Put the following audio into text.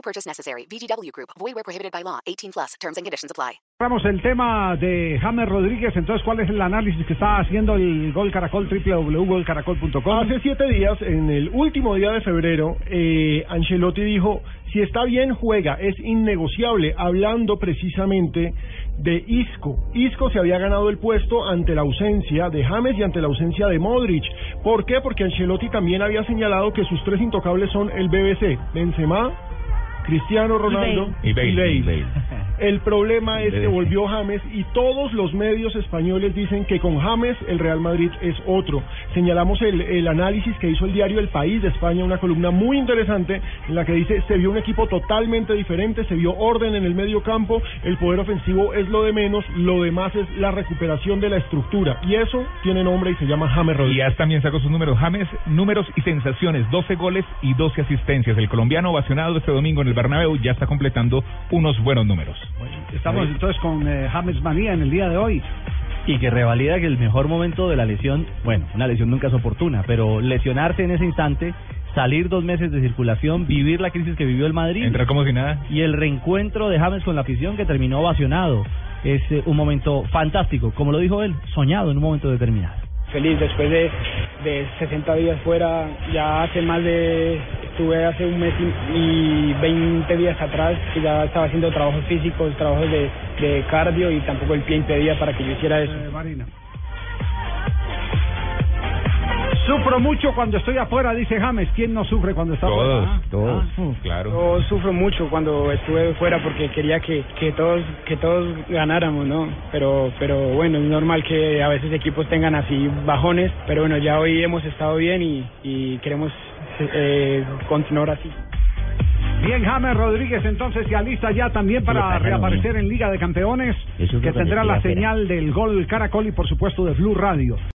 No purchase necessary. VGW Group. Void where prohibited by law. 18 plus. Terms and conditions apply. Vamos el tema de James Rodríguez. Entonces, ¿cuál es el análisis que está haciendo el Gol Caracol www.golcaracol.com? Hace siete días, en el último día de febrero, eh, Ancelotti dijo, si está bien, juega, es innegociable, hablando precisamente de Isco. Isco se había ganado el puesto ante la ausencia de James y ante la ausencia de Modric. ¿Por qué? Porque Ancelotti también había señalado que sus tres intocables son el BBC, Benzema, Cristiano Ronaldo Y Bale. y Bale. Y Bale. El problema es que volvió James y todos los medios españoles dicen que con James el Real Madrid es otro. Señalamos el, el análisis que hizo el diario El País de España, una columna muy interesante en la que dice se vio un equipo totalmente diferente, se vio orden en el medio campo, el poder ofensivo es lo de menos, lo demás es la recuperación de la estructura y eso tiene nombre y se llama James Y Rodríguez. ya también sacó sus números. James, números y sensaciones. 12 goles y 12 asistencias. El colombiano ovacionado este domingo en el Bernabéu ya está completando unos buenos números. Estamos entonces con eh, James Manía en el día de hoy. y que revalida que el mejor momento de la lesión, bueno, una lesión nunca es oportuna, pero lesionarse en ese instante, salir dos meses de circulación, vivir la crisis que vivió el Madrid Entrar como si nada. y el reencuentro de James con la afición que terminó ovacionado. Es eh, un momento fantástico, como lo dijo él, soñado en un momento determinado. feliz después de, de 60 días fuera, ya hace más de, estuve hace un mes y, y 20 días atrás que ya estaba haciendo trabajos físicos, trabajos de, de cardio y tampoco el pie impedía para que yo hiciera eso. Eh, Marina. Sufro mucho cuando estoy afuera, dice James. ¿Quién no sufre cuando está Todos, afuera? Ah, todos. Claro. Yo sufro mucho cuando estuve fuera porque quería que, que todos que todos ganáramos, ¿no? Pero pero bueno, es normal que a veces equipos tengan así bajones, pero bueno, ya hoy hemos estado bien y, y queremos eh, continuar así. Bien, James Rodríguez entonces se alista ya también para reaparecer en Liga de Campeones, que tendrá la señal del gol Caracol y por supuesto de Blue Radio.